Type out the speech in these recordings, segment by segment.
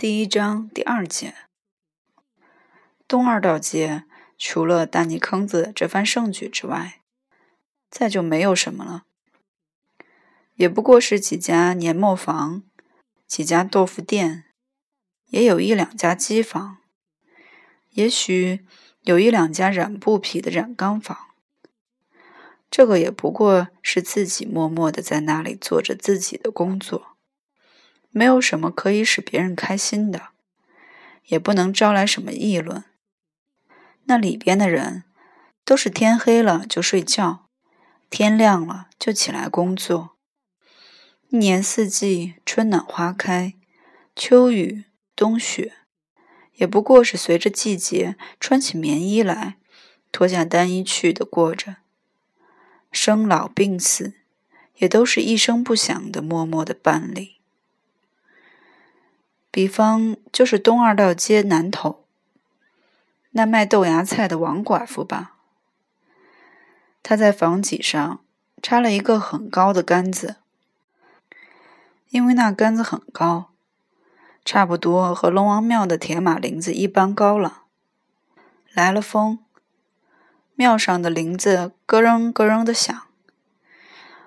第一章第二节，东二道街除了大泥坑子这番盛举之外，再就没有什么了。也不过是几家年磨坊，几家豆腐店，也有一两家机房，也许有一两家染布匹的染缸房。这个也不过是自己默默的在那里做着自己的工作。没有什么可以使别人开心的，也不能招来什么议论。那里边的人都是天黑了就睡觉，天亮了就起来工作。一年四季，春暖花开，秋雨冬雪，也不过是随着季节穿起棉衣来，脱下单衣去的过着。生老病死，也都是一声不响的默默的办理。比方就是东二道街南头那卖豆芽菜的王寡妇吧。她在房脊上插了一个很高的杆子，因为那杆子很高，差不多和龙王庙的铁马铃子一般高了。来了风，庙上的铃子咯楞咯楞的响。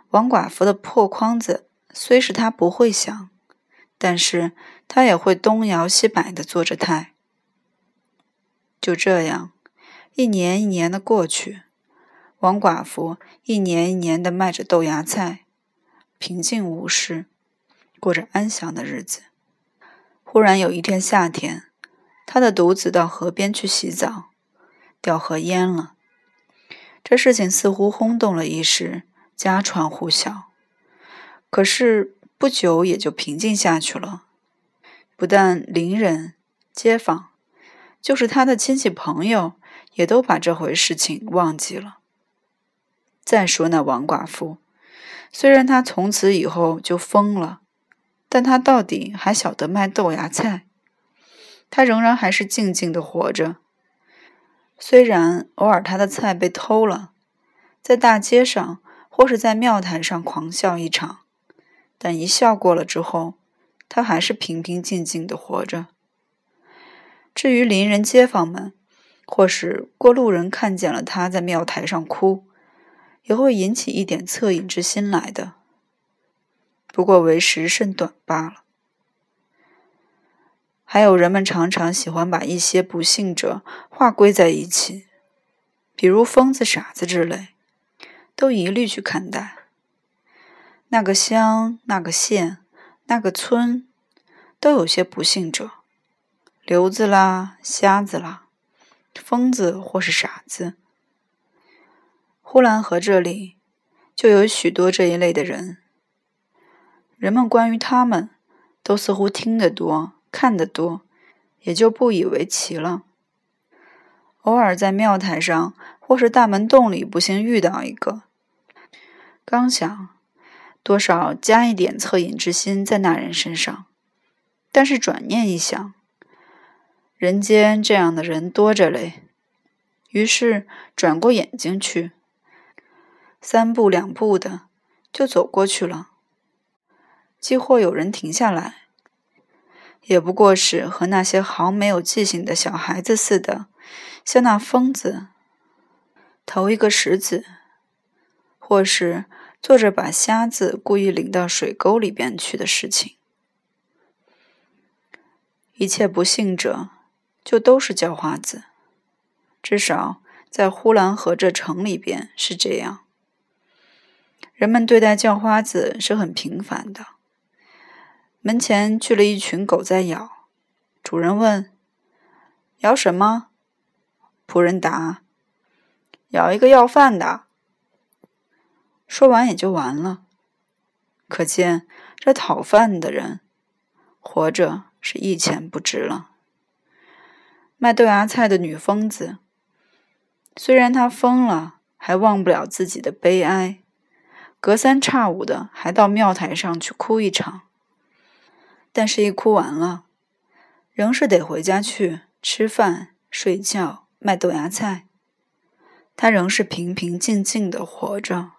王寡妇的破筐子虽是她不会响。但是他也会东摇西摆的做着态。就这样，一年一年的过去，王寡妇一年一年的卖着豆芽菜，平静无事，过着安详的日子。忽然有一天夏天，他的独子到河边去洗澡，掉河淹了。这事情似乎轰动了一时，家传户晓。可是。不久也就平静下去了。不但邻人、街坊，就是他的亲戚朋友，也都把这回事情忘记了。再说那王寡妇，虽然她从此以后就疯了，但她到底还晓得卖豆芽菜。她仍然还是静静的活着。虽然偶尔她的菜被偷了，在大街上或是在庙台上狂笑一场。但一笑过了之后，他还是平平静静的活着。至于邻人街坊们，或是过路人看见了他在庙台上哭，也会引起一点恻隐之心来的。不过为时甚短罢了。还有人们常常喜欢把一些不幸者划归在一起，比如疯子、傻子之类，都一律去看待。那个乡、那个县、那个村，都有些不幸者，瘤子啦、瞎子啦、疯子或是傻子。呼兰河这里就有许多这一类的人。人们关于他们，都似乎听得多、看得多，也就不以为奇了。偶尔在庙台上或是大门洞里，不幸遇到一个，刚想。多少加一点恻隐之心在那人身上，但是转念一想，人间这样的人多着嘞，于是转过眼睛去，三步两步的就走过去了。既或有人停下来，也不过是和那些毫没有记性的小孩子似的，像那疯子投一个石子，或是。做着把瞎子故意领到水沟里边去的事情，一切不幸者就都是叫花子，至少在呼兰河这城里边是这样。人们对待叫花子是很平凡的。门前聚了一群狗在咬，主人问：“咬什么？”仆人答：“咬一个要饭的。”说完也就完了，可见这讨饭的人活着是一钱不值了。卖豆芽菜的女疯子，虽然她疯了，还忘不了自己的悲哀，隔三差五的还到庙台上去哭一场。但是，一哭完了，仍是得回家去吃饭、睡觉、卖豆芽菜。她仍是平平静静的活着。